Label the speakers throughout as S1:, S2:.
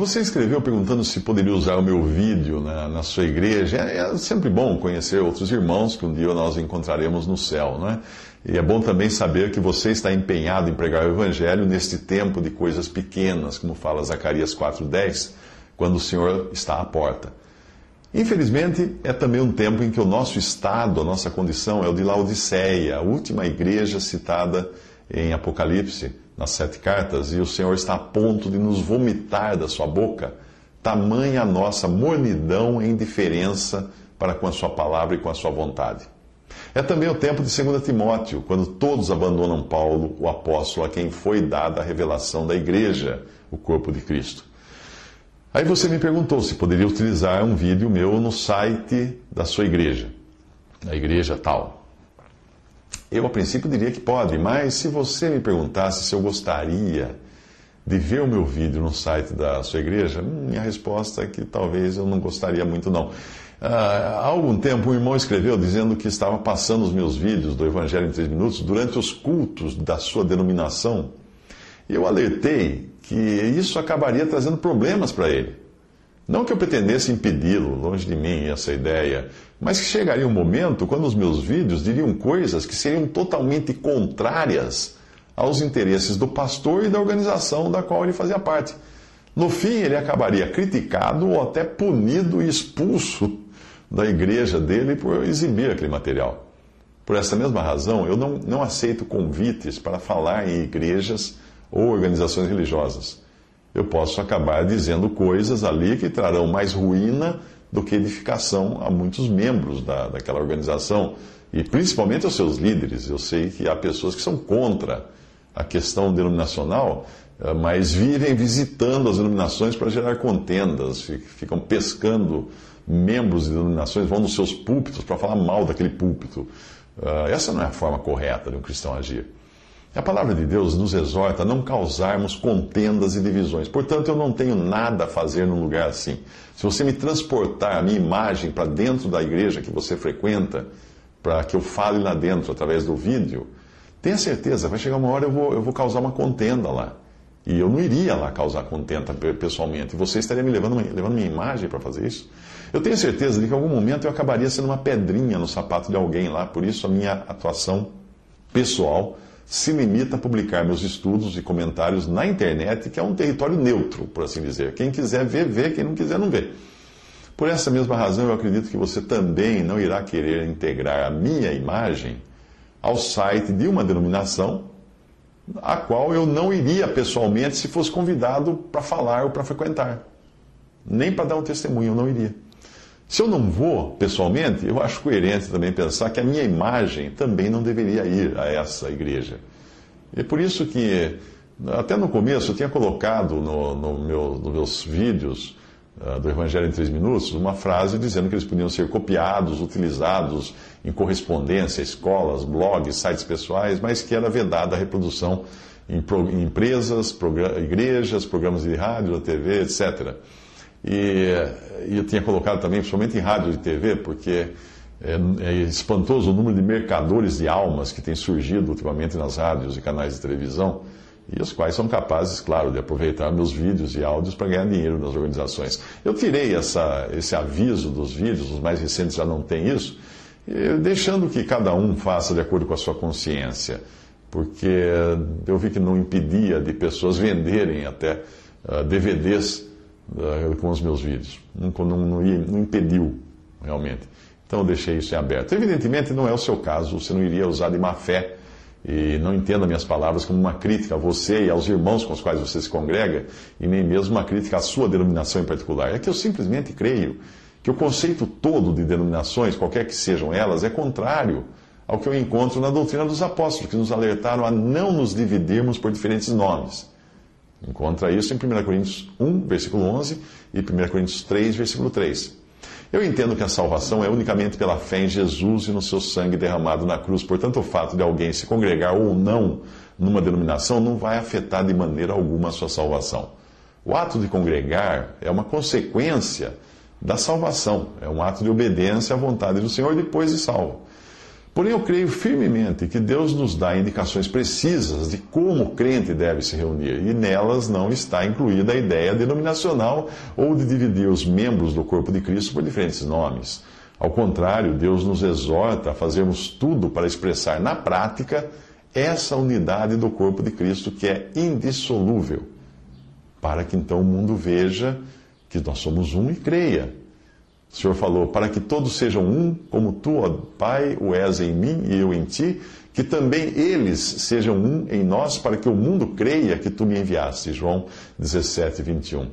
S1: Você escreveu perguntando se poderia usar o meu vídeo na, na sua igreja. É, é, sempre bom conhecer outros irmãos que um dia nós encontraremos no céu, não é? E é bom também saber que você está empenhado em pregar o Evangelho neste tempo de coisas pequenas, como fala Zacarias 4,10, quando o Senhor está à porta. Infelizmente, é também um tempo em que o nosso estado, a nossa condição é o de Laodiceia, a última igreja citada em Apocalipse, nas sete cartas, e o Senhor está a ponto de nos vomitar da sua boca, tamanha a nossa mornidão e indiferença para com a sua palavra e com a sua vontade. É também o tempo de 2 Timóteo, quando todos abandonam Paulo, o apóstolo a quem foi dada a revelação da igreja, o corpo de Cristo. Aí você me perguntou se poderia utilizar um vídeo meu no site da sua igreja, da igreja tal. Eu, a princípio, diria que pode, mas se você me perguntasse se eu gostaria de ver o meu vídeo no site da sua igreja, minha resposta é que talvez eu não gostaria muito, não. Ah, há algum tempo, um irmão escreveu dizendo que estava passando os meus vídeos do Evangelho em 3 Minutos durante os cultos da sua denominação. Eu alertei que isso acabaria trazendo problemas para ele. Não que eu pretendesse impedi-lo, longe de mim essa ideia, mas que chegaria um momento quando os meus vídeos diriam coisas que seriam totalmente contrárias aos interesses do pastor e da organização da qual ele fazia parte. No fim, ele acabaria criticado ou até punido e expulso da igreja dele por exibir aquele material. Por essa mesma razão, eu não, não aceito convites para falar em igrejas ou organizações religiosas eu posso acabar dizendo coisas ali que trarão mais ruína do que edificação a muitos membros da, daquela organização e principalmente aos seus líderes. Eu sei que há pessoas que são contra a questão denominacional, eh, mas vivem visitando as denominações para gerar contendas, ficam pescando membros de denominações, vão nos seus púlpitos para falar mal daquele púlpito. Eh, essa não é a forma correta de um cristão agir. A palavra de Deus nos exorta a não causarmos contendas e divisões. Portanto, eu não tenho nada a fazer num lugar assim. Se você me transportar a minha imagem para dentro da igreja que você frequenta, para que eu fale lá dentro através do vídeo, tenha certeza, vai chegar uma hora eu vou, eu vou causar uma contenda lá. E eu não iria lá causar contenta pessoalmente. Você estaria me levando, levando minha imagem para fazer isso? Eu tenho certeza de que em algum momento eu acabaria sendo uma pedrinha no sapato de alguém lá. Por isso a minha atuação pessoal se limita a publicar meus estudos e comentários na internet, que é um território neutro, por assim dizer. Quem quiser ver, vê, quem não quiser, não vê. Por essa mesma razão, eu acredito que você também não irá querer integrar a minha imagem ao site de uma denominação a qual eu não iria pessoalmente se fosse convidado para falar ou para frequentar. Nem para dar um testemunho, eu não iria. Se eu não vou pessoalmente, eu acho coerente também pensar que a minha imagem também não deveria ir a essa igreja. É por isso que, até no começo, eu tinha colocado no, no meu, nos meus vídeos uh, do Evangelho em 3 Minutos uma frase dizendo que eles podiam ser copiados, utilizados em correspondência, escolas, blogs, sites pessoais, mas que era vedada a reprodução em, pro, em empresas, igrejas, programas de rádio, TV, etc. E, e eu tinha colocado também, principalmente em rádio e TV, porque é, é, espantoso o número de mercadores de almas que tem surgido ultimamente nas rádios e canais de televisão, e os quais são capazes, claro, de aproveitar meus vídeos e áudios para ganhar dinheiro nas organizações. Eu tirei essa, esse aviso dos vídeos, os mais recentes já não têm isso, deixando que cada um faça de acordo com a sua consciência, porque eu vi que não impedia de pessoas venderem até uh, ah, DVDs com os meus vídeos. Não, não, não, não impediu, realmente. Então eu deixei isso em aberto. Evidentemente não é o seu caso, você não iria usar de má fé. E não entenda minhas palavras como uma crítica a você e aos irmãos com os quais você se congrega, e nem mesmo uma crítica à sua denominação em particular. É que eu simplesmente creio que o conceito todo de denominações, qualquer que sejam elas, é contrário ao que eu encontro na doutrina dos apóstolos, que nos alertaram a não nos dividirmos por diferentes nomes. Encontra isso em 1 Coríntios 1, versículo 11 e 1 Coríntios 3, versículo 3. Eu entendo que a salvação é unicamente pela fé em Jesus e no seu sangue derramado na cruz. Portanto, o fato de alguém se congregar ou não numa denominação não vai afetar de maneira alguma a sua salvação. O ato de congregar é uma consequência da salvação, é um ato de obediência à vontade do Senhor depois de salvo. Porém, eu creio firmemente que Deus nos dá indicações precisas de como o crente deve se reunir, e nelas não está incluída a ideia denominacional ou de dividir os membros do corpo de Cristo por diferentes nomes. Ao contrário, Deus nos exorta a fazermos tudo para expressar na prática essa unidade do corpo de Cristo que é indissolúvel, para que então o mundo veja que nós somos um e creia o Senhor falou: para que todos sejam um, como tu, ó Pai, o és em mim e eu em ti, que também eles sejam um em nós, para que o mundo creia que tu me enviaste. João 17, 21.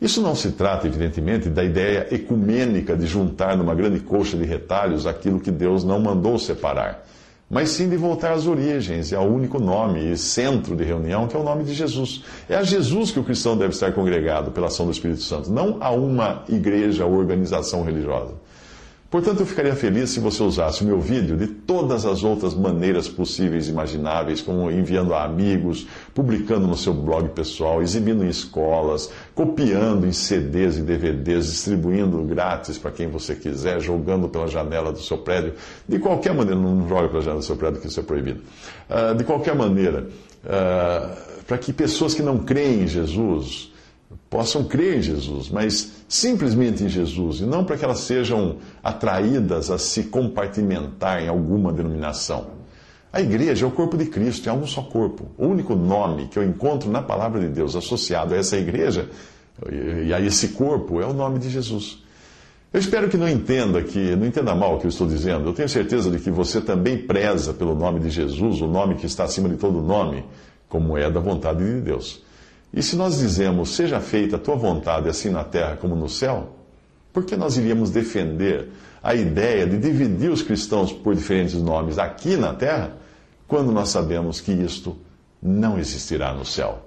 S1: Isso não se trata, evidentemente, da ideia ecumênica de juntar numa grande coxa de retalhos aquilo que Deus não mandou separar mas sim de voltar às origens e ao único nome e centro de reunião, que é o nome de Jesus. É a Jesus que o cristão deve estar congregado pela ação do Espírito Santo, não a uma igreja ou organização religiosa. Portanto, eu ficaria feliz se você usasse o meu vídeo de todas as outras maneiras possíveis e imagináveis, como enviando a amigos, publicando no seu blog pessoal, exibindo em escolas, copiando em CDs e DVDs, distribuindo grátis para quem você quiser, jogando pela janela do seu prédio. De qualquer maneira, não joga pela janela do seu prédio, que isso é proibido. Uh, de qualquer maneira, uh, para que pessoas que não creem em Jesus possam crer em Jesus, mas simplesmente em Jesus, e não para que elas sejam atraídas a se compartimentar em alguma denominação. A igreja é o corpo de Cristo, é um só corpo. O único nome que eu encontro na palavra de Deus associado a essa igreja e a esse corpo é o nome de Jesus. Eu espero que não entenda que não entenda mal o que eu estou dizendo. Eu tenho certeza de que você também preza pelo nome de Jesus, o nome que está acima de todo nome, como é da vontade de Deus. E se nós dizemos, seja feita a tua vontade, assim na terra como no céu, por que nós iríamos defender a ideia de dividir os cristãos por diferentes nomes aqui na terra, quando nós sabemos que isto não existirá no céu?